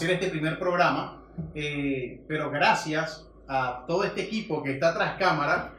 hacer este primer programa, eh, pero gracias a todo este equipo que está tras cámara,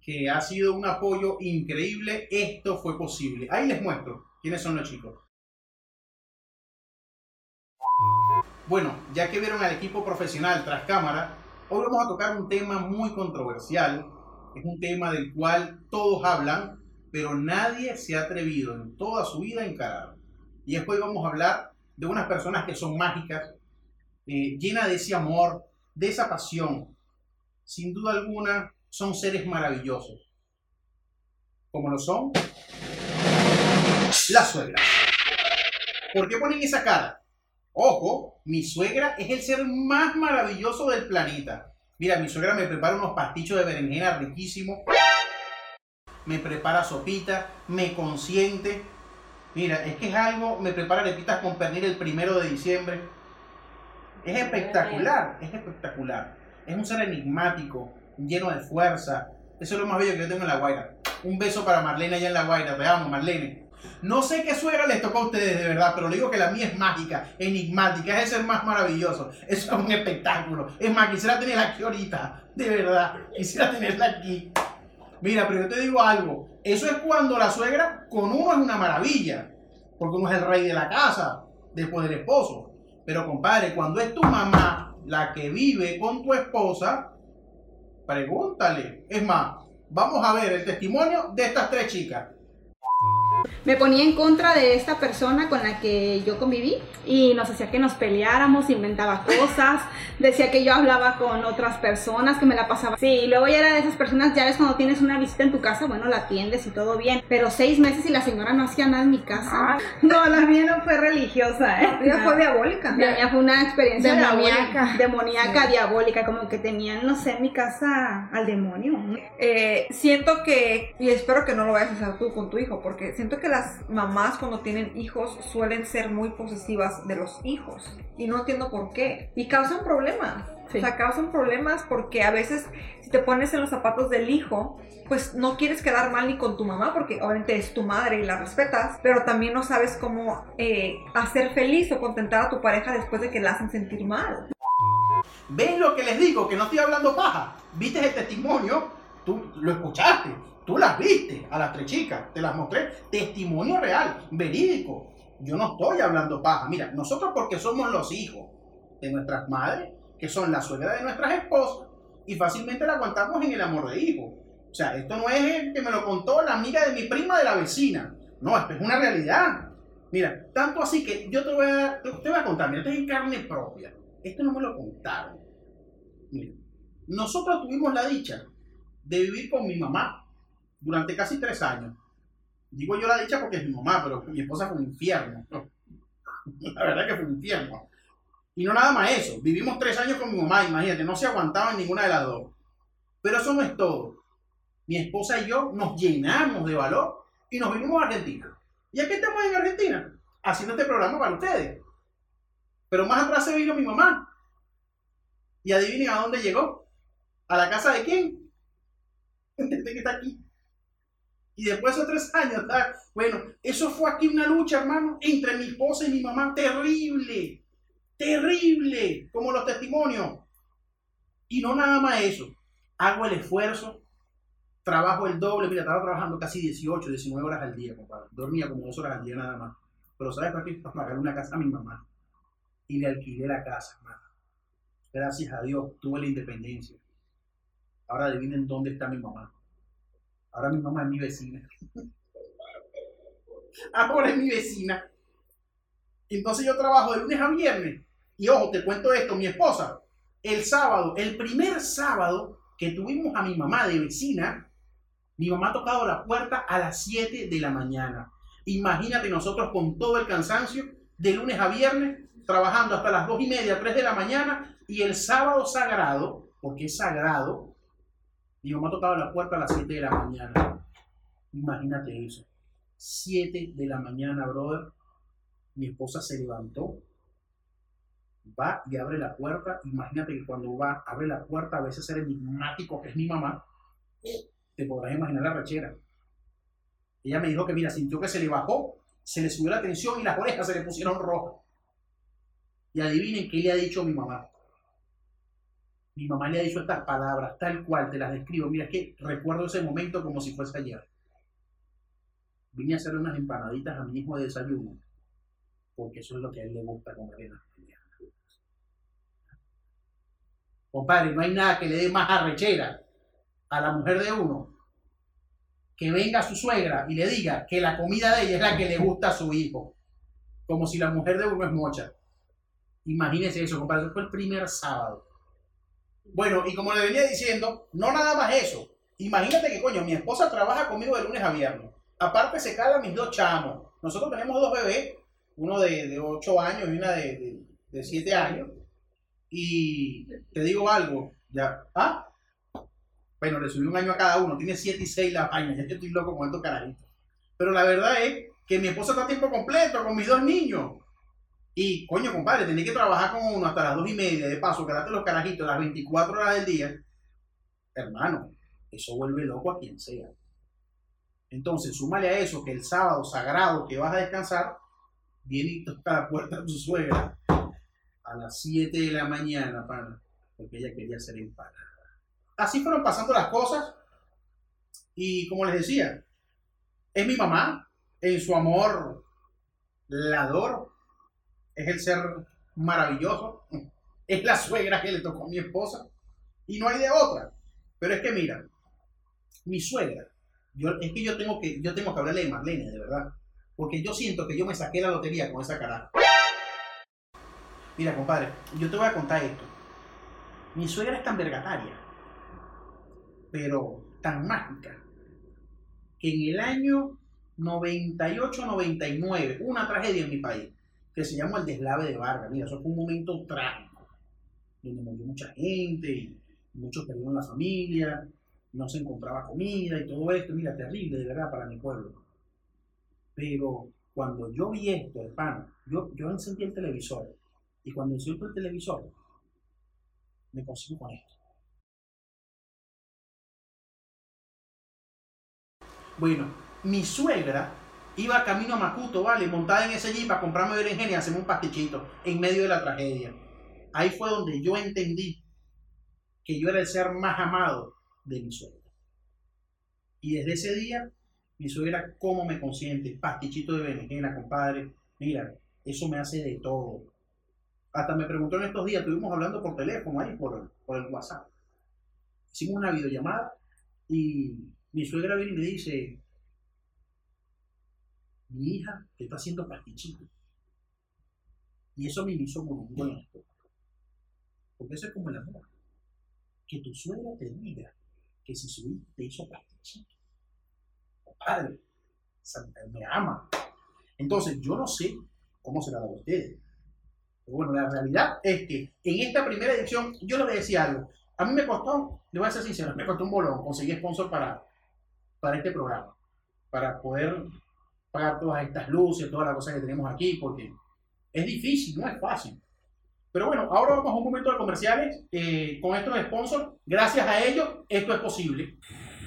que ha sido un apoyo increíble, esto fue posible. Ahí les muestro quiénes son los chicos. Bueno, ya que vieron al equipo profesional tras cámara, hoy vamos a tocar un tema muy controversial. Es un tema del cual todos hablan, pero nadie se ha atrevido en toda su vida a encarar. Y después vamos a hablar de unas personas que son mágicas, eh, llenas de ese amor, de esa pasión. Sin duda alguna, son seres maravillosos. Como lo son las suegras. ¿Por qué ponen esa cara? Ojo, mi suegra es el ser más maravilloso del planeta. Mira, mi suegra me prepara unos pastichos de berenjena riquísimos. Me prepara sopita, me consiente. Mira, es que es algo, me prepara arepitas con pernil el primero de diciembre. Es espectacular, es espectacular. Es un ser enigmático, lleno de fuerza. Eso es lo más bello que yo tengo en La Guaira. Un beso para Marlene allá en La Guaira. Te amo, Marlene. No sé qué suegra les tocó a ustedes de verdad, pero le digo que la mía es mágica, enigmática, es el ser más maravilloso. Eso es un espectáculo. Es más, quisiera tenerla aquí ahorita, de verdad. Quisiera tenerla aquí. Mira, pero yo te digo algo. Eso es cuando la suegra con uno es una maravilla, porque uno es el rey de la casa, después del esposo. Pero compadre, cuando es tu mamá la que vive con tu esposa, pregúntale. Es más, vamos a ver el testimonio de estas tres chicas me ponía en contra de esta persona con la que yo conviví y nos hacía que nos peleáramos, inventaba cosas, decía que yo hablaba con otras personas, que me la pasaba. Sí, y luego ya era de esas personas, ya ves cuando tienes una visita en tu casa, bueno, la atiendes y todo bien, pero seis meses y la señora no hacía nada en mi casa. no, la mía no fue religiosa, ¿eh? La fue diabólica. La mía fue una experiencia demoníaca, demoníaca, diabólica, como que tenían, no sé, en mi casa al demonio. Eh, siento que, y espero que no lo vayas a hacer tú con tu hijo, porque siento que las mamás cuando tienen hijos suelen ser muy posesivas de los hijos y no entiendo por qué y causan problemas. O sea, causan problemas porque a veces si te pones en los zapatos del hijo, pues no quieres quedar mal ni con tu mamá porque obviamente es tu madre y la respetas, pero también no sabes cómo eh, hacer feliz o contentar a tu pareja después de que la hacen sentir mal. ¿Ven lo que les digo? Que no estoy hablando paja. ¿Viste el testimonio? Tú lo escuchaste. Tú las viste a las tres chicas, te las mostré, testimonio real, verídico. Yo no estoy hablando paja. Mira, nosotros porque somos los hijos de nuestras madres, que son la suegra de nuestras esposas, y fácilmente la aguantamos en el amor de hijo. O sea, esto no es que me lo contó la amiga de mi prima de la vecina. No, esto es una realidad. Mira, tanto así que yo te voy a, te voy a contar, mira, esto es en carne propia. Esto no me lo contaron. Mira, nosotros tuvimos la dicha de vivir con mi mamá durante casi tres años. Digo yo la dicha porque es mi mamá, pero mi esposa fue un infierno. La verdad que fue un infierno. Y no nada más eso. Vivimos tres años con mi mamá, imagínate, no se aguantaba en ninguna de las dos. Pero eso no es todo. Mi esposa y yo nos llenamos de valor y nos vinimos a Argentina. ¿Y aquí estamos en Argentina? Haciendo este programa para ustedes. Pero más atrás se vino mi mamá. Y adivinen a dónde llegó. ¿A la casa de quién? Este que está aquí. Y después de tres años, bueno, eso fue aquí una lucha, hermano, entre mi esposa y mi mamá, terrible, terrible, como los testimonios. Y no nada más eso, hago el esfuerzo, trabajo el doble, mira, estaba trabajando casi 18, 19 horas al día, compadre. Dormía como dos horas al día nada más. Pero ¿sabes para qué? Para pagar una casa a mi mamá. Y le alquilé la casa, hermano. Gracias a Dios, tuve la independencia. Ahora adivinen dónde está mi mamá Ahora mi mamá es mi vecina. Ahora es mi vecina. Entonces yo trabajo de lunes a viernes. Y ojo, te cuento esto, mi esposa, el sábado, el primer sábado que tuvimos a mi mamá de vecina, mi mamá ha tocado la puerta a las 7 de la mañana. Imagínate nosotros con todo el cansancio, de lunes a viernes, trabajando hasta las 2 y media, 3 de la mañana, y el sábado sagrado, porque es sagrado, mi mamá tocaba la puerta a las 7 de la mañana. Imagínate eso. 7 de la mañana, brother. Mi esposa se levantó, va y abre la puerta. Imagínate que cuando va, abre la puerta, a veces era enigmático, que es mi mamá. Te podrás imaginar la rechera. Ella me dijo que, mira, sintió que se le bajó, se le subió la tensión y las orejas se le pusieron rojas. Y adivinen qué le ha dicho mi mamá. Mi mamá le ha dicho estas palabras, tal cual, te las describo. Mira, que recuerdo ese momento como si fuese ayer. Vine a hacerle unas empanaditas a mi hijo de desayuno, porque eso es lo que a él le gusta comer en la mañana. Compadre, no hay nada que le dé más arrechera a la mujer de uno que venga su suegra y le diga que la comida de ella es la que le gusta a su hijo, como si la mujer de uno es mocha. Imagínese eso, compadre, eso fue el primer sábado. Bueno, y como le venía diciendo, no nada más eso. Imagínate que, coño, mi esposa trabaja conmigo de lunes a viernes. Aparte se calan mis dos chamos. Nosotros tenemos dos bebés, uno de, de 8 años y una de, de, 7 años. Y te digo algo, ya, ¿ah? Bueno, le subí un año a cada uno, tiene 7 y 6 la vaina, ya estoy loco con estos carajitos. Pero la verdad es que mi esposa está a tiempo completo con mis dos niños. Y, coño, compadre, tenés que trabajar con uno hasta las 2 y media, de paso, quedarte los carajitos las 24 horas del día. Hermano, eso vuelve loco a quien sea. Entonces, súmale a eso que el sábado sagrado que vas a descansar, viene y toca la puerta de tu suegra a las 7 de la mañana, para porque ella quería ser empanada. Así fueron pasando las cosas. Y como les decía, es mi mamá, en su amor la adoro, es el ser maravilloso, es la suegra que le tocó a mi esposa, y no hay de otra. Pero es que mira, mi suegra, yo, es que yo tengo que, yo tengo que hablarle de Marlene, de verdad. Porque yo siento que yo me saqué la lotería con esa cara. Mira, compadre, yo te voy a contar esto. Mi suegra es tan vergataria, pero tan mágica, que en el año 98-99, una tragedia en mi país, que se llama el deslave de Vargas. Mira, eso fue un momento trágico, donde murió mucha gente, y muchos perdieron la familia, no se encontraba comida y todo esto. Mira, terrible de verdad para mi pueblo. Pero cuando yo vi esto, hermano, yo, yo encendí el televisor y cuando encendí el televisor, me consigo con esto. Bueno, mi suegra iba camino a Macuto, ¿vale? Montada en ese jeep para comprarme berenjena y hacerme un pastichito en medio de la tragedia. Ahí fue donde yo entendí que yo era el ser más amado de mi suegra. Y desde ese día, mi suegra como me consiente, pastichito de berenjena, compadre. Mira, eso me hace de todo. Hasta me preguntó en estos días, estuvimos hablando por teléfono ahí, por, por el WhatsApp. Hicimos una videollamada y mi suegra viene y me dice, mi hija te está haciendo pastichito. Y eso me hizo un buen Porque eso es como el amor. Que tu suegra te diga que si su hijo te hizo pastichito, padre, me ama. Entonces, yo no sé cómo será de ustedes. Pero bueno, la realidad es que en esta primera edición, yo le voy a decir algo. A mí me costó, le voy a ser sincero, me costó un bolón conseguir sponsor para, para este programa. Para poder pagar todas estas luces, todas las cosas que tenemos aquí, porque es difícil, no es fácil. Pero bueno, ahora vamos a un momento de comerciales eh, con estos sponsors. Gracias a ellos, esto es posible.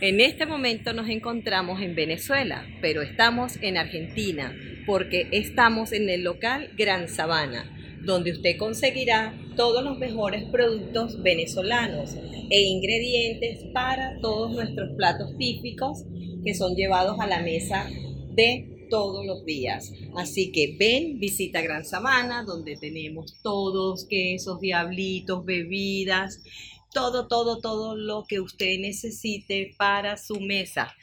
En este momento nos encontramos en Venezuela, pero estamos en Argentina, porque estamos en el local Gran Sabana, donde usted conseguirá todos los mejores productos venezolanos e ingredientes para todos nuestros platos típicos que son llevados a la mesa de todos los días. Así que ven, visita Gran Sabana, donde tenemos todos quesos, diablitos, bebidas, todo, todo, todo lo que usted necesite para su mesa.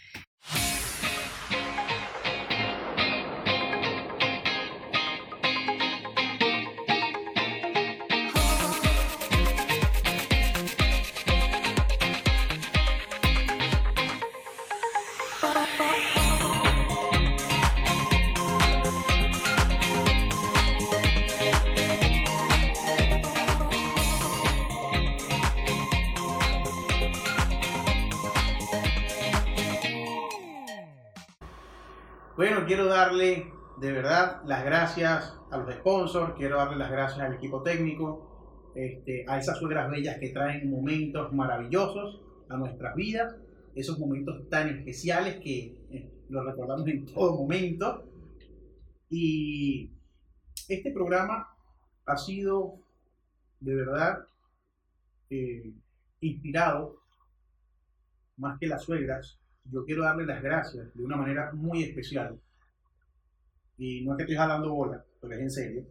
Bueno, quiero darle de verdad las gracias a los sponsors, quiero darle las gracias al equipo técnico, este, a esas suegras bellas que traen momentos maravillosos a nuestras vidas. esos momentos tan especiales que eh, los recordamos en todo momento. Y este programa ha sido de verdad eh, inspirado, más que las suegras, yo quiero darle las gracias de una manera muy especial. Y no es que estoy jalando bola, pero es en serio.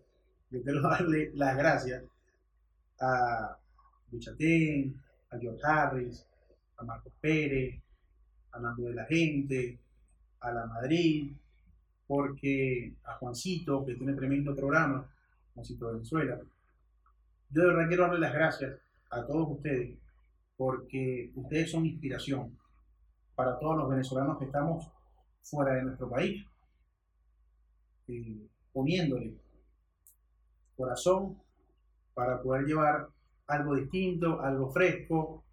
Yo quiero darle las gracias a Buchatén, a George Harris, a Marcos Pérez, a Nando de la Gente, a la Madrid, porque a Juancito, que tiene tremendo programa, Juancito Venezuela. Yo de verdad quiero darle las gracias a todos ustedes, porque ustedes son inspiración para todos los venezolanos que estamos fuera de nuestro país, poniéndole corazón para poder llevar algo distinto, algo fresco,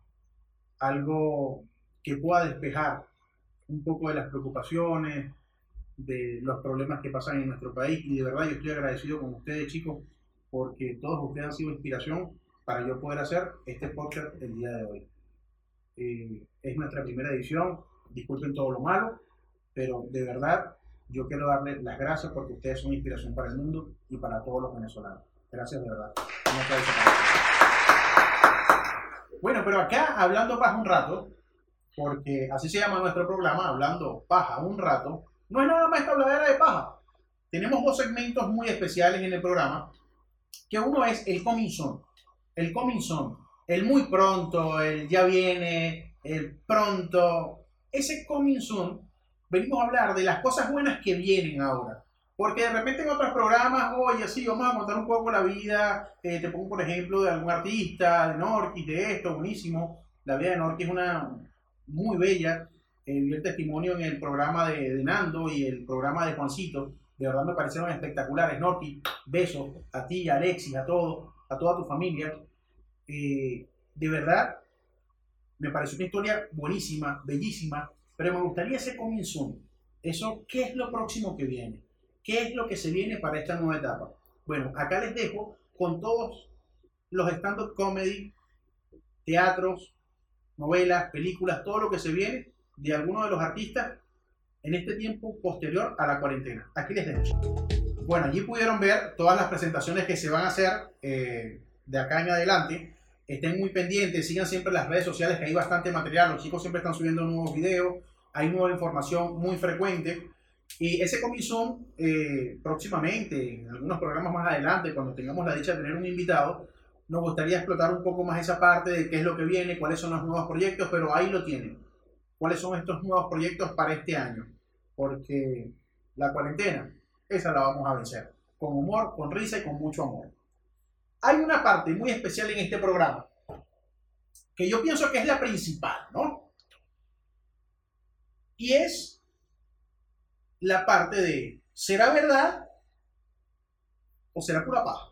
algo que pueda despejar un poco de las preocupaciones, de los problemas que pasan en nuestro país. Y de verdad yo estoy agradecido con ustedes, chicos, porque todos ustedes han sido inspiración para yo poder hacer este podcast el día de hoy. Eh, es nuestra primera edición, disculpen todo lo malo, pero de verdad yo quiero darles las gracias porque ustedes son inspiración para el mundo y para todos los venezolanos. Gracias de verdad. Bueno, pero acá hablando paja un rato, porque así se llama nuestro programa, hablando paja un rato, no es nada más esta habladera de paja. Tenemos dos segmentos muy especiales en el programa, que uno es el coming El coming el muy pronto, el ya viene, el pronto. Ese coming venimos a hablar de las cosas buenas que vienen ahora. Porque de repente en otros programas, oye, sí, vamos a contar un poco la vida, eh, te pongo por ejemplo de algún artista, de Norquis, de esto, buenísimo. La vida de Norquis es una muy bella. Eh, el testimonio en el programa de, Nando y el programa de Juancito. De verdad me parecieron espectaculares. Norquis, besos a ti, a Alexis, a todo, a toda tu familia. Eh, de verdad, me pareció una historia buenísima, bellísima, pero me gustaría ese comienzo. Eso, ¿qué es lo próximo que viene? ¿Qué es lo que se viene para esta nueva etapa? Bueno, acá les dejo con todos los stand-up comedy, teatros, novelas, películas, todo lo que se viene de algunos de los artistas en este tiempo posterior a la cuarentena. Aquí les dejo. Bueno, allí pudieron ver todas las presentaciones que se van a hacer eh, de acá en adelante. Estén muy pendientes, sigan siempre las redes sociales que hay bastante material. Los chicos siempre están subiendo nuevos videos, hay nueva información muy frecuente. Y ese comisión, eh, próximamente, en algunos programas más adelante, cuando tengamos la dicha de tener un invitado, nos gustaría explotar un poco más esa parte de qué es lo que viene, cuáles son los nuevos proyectos, pero ahí lo tienen. ¿Cuáles son estos nuevos proyectos para este año? Porque la cuarentena, esa la vamos a vencer. Con humor, con risa y con mucho amor. Hay una parte muy especial en este programa que yo pienso que es la principal, ¿no? Y es la parte de, ¿será verdad o será pura paja?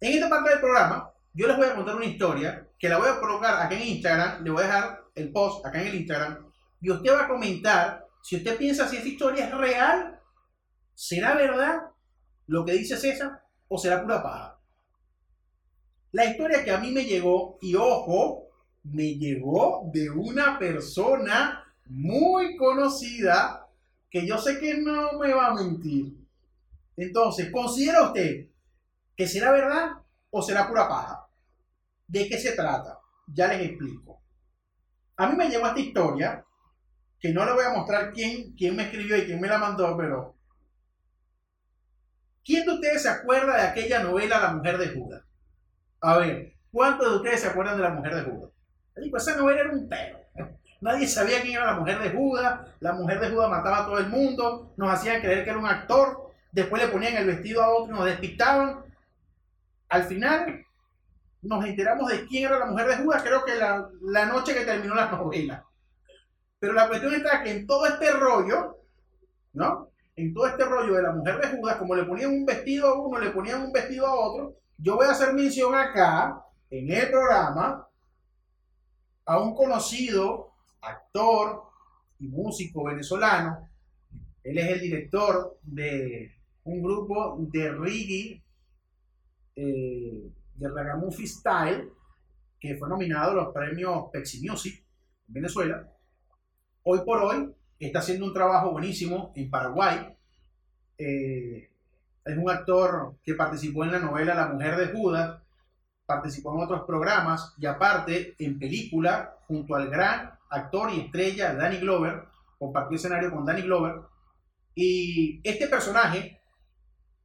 En esta parte del programa, yo les voy a contar una historia que la voy a colocar acá en Instagram, le voy a dejar el post acá en el Instagram, y usted va a comentar si usted piensa si esa historia es real, será verdad lo que dice César o será pura paja. La historia que a mí me llegó, y ojo, me llegó de una persona muy conocida que yo sé que no me va a mentir. Entonces, ¿considera usted que será verdad o será pura paja? ¿De qué se trata? Ya les explico. A mí me llegó esta historia, que no le voy a mostrar quién, quién me escribió y quién me la mandó, pero... ¿Quién de ustedes se acuerda de aquella novela La Mujer de Judas? A ver, ¿cuántos de ustedes se acuerdan de La Mujer de Judas? Esa novela era un pelo. Nadie sabía quién era la mujer de Judas. La mujer de Judas mataba a todo el mundo. Nos hacían creer que era un actor. Después le ponían el vestido a otro y nos despistaban. Al final nos enteramos de quién era la mujer de Judas, creo que la, la noche que terminó la novela. Pero la cuestión está que en todo este rollo, ¿no? En todo este rollo de la mujer de Judas, como le ponían un vestido a uno, le ponían un vestido a otro, yo voy a hacer mención acá, en el programa, a un conocido actor y músico venezolano. Él es el director de un grupo de reggae, eh, de Ragamuffin Style, que fue nominado a los premios Pepsi Music en Venezuela. Hoy por hoy está haciendo un trabajo buenísimo en Paraguay. Eh, es un actor que participó en la novela La Mujer de Judas, participó en otros programas y aparte en película junto al gran actor y estrella Danny Glover, compartió escenario con Danny Glover. Y este personaje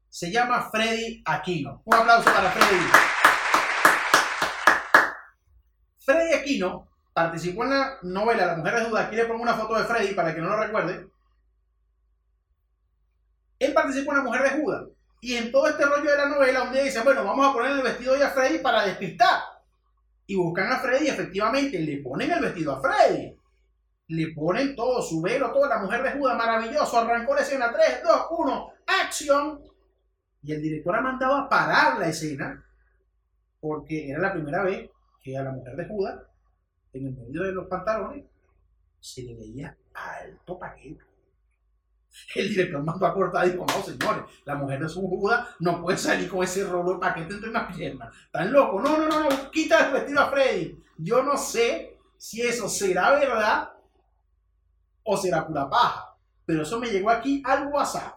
se llama Freddy Aquino. Un aplauso para Freddy. Freddy Aquino participó en la novela La Mujer de Judas. Aquí le pongo una foto de Freddy para que no lo recuerde. Él participó en La Mujer de Judas. Y en todo este rollo de la novela, un día dice, bueno, vamos a poner el vestido de a Freddy para despistar. Y buscan a Freddy y efectivamente le ponen el vestido a Freddy. Le ponen todo, su velo, toda la mujer de Judas, maravilloso. Arrancó la escena 3, 2, 1, acción. Y el director ha mandado a parar la escena porque era la primera vez que a la mujer de Judas, en el medio de los pantalones, se le veía alto paquete. El director mandó a cortar y dijo, no señores, la mujer de su Judas no puede salir con ese rolo de paquete entre las piernas. Están locos. No, no, no, no, quita el vestido a Freddy. Yo no sé si eso será verdad o será pura paja. Pero eso me llegó aquí al WhatsApp.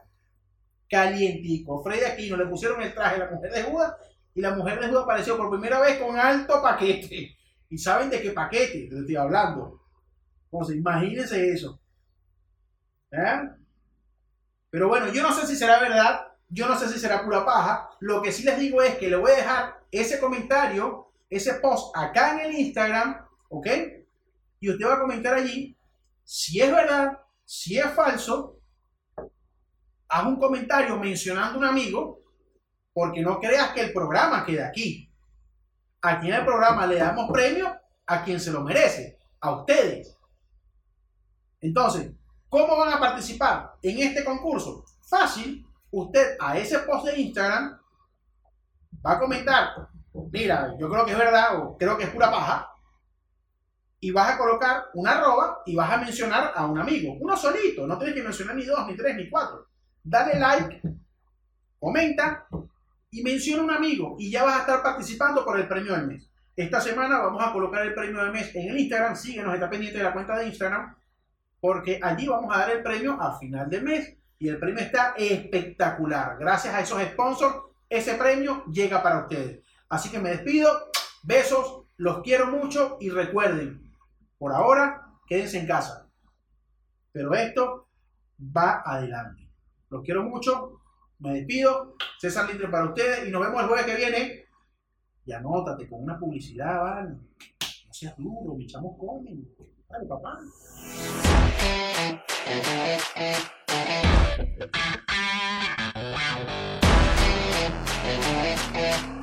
Calientico. Freddy aquí no le pusieron el traje a la mujer de Judas y la mujer de Judas apareció por primera vez con alto paquete. ¿Y saben de qué paquete les estoy hablando? Entonces, imagínense eso. ¿Eh? Pero bueno, yo no sé si será verdad, yo no sé si será pura paja. Lo que sí les digo es que le voy a dejar ese comentario, ese post acá en el Instagram, ¿ok? Y usted va a comentar allí si es verdad, si es falso. Haz un comentario mencionando a un amigo, porque no creas que el programa queda aquí. Aquí en el programa le damos premio a quien se lo merece, a ustedes. Entonces, ¿Cómo van a participar en este concurso? Fácil, usted a ese post de Instagram va a comentar, mira, yo creo que es verdad o creo que es pura paja, y vas a colocar una arroba y vas a mencionar a un amigo, uno solito, no tienes que mencionar ni dos, ni tres, ni cuatro. Dale like, comenta y menciona un amigo y ya vas a estar participando por el premio del mes. Esta semana vamos a colocar el premio del mes en el Instagram, síguenos, está pendiente de la cuenta de Instagram porque allí vamos a dar el premio a final de mes y el premio está espectacular. Gracias a esos sponsors, ese premio llega para ustedes. Así que me despido, besos, los quiero mucho y recuerden, por ahora, quédense en casa. Pero esto va adelante. Los quiero mucho, me despido, César Litre para ustedes y nos vemos el jueves que viene. Y anótate con una publicidad, ¿vale? No seas duro, mi chamo comen. Vale, papá. Thank you.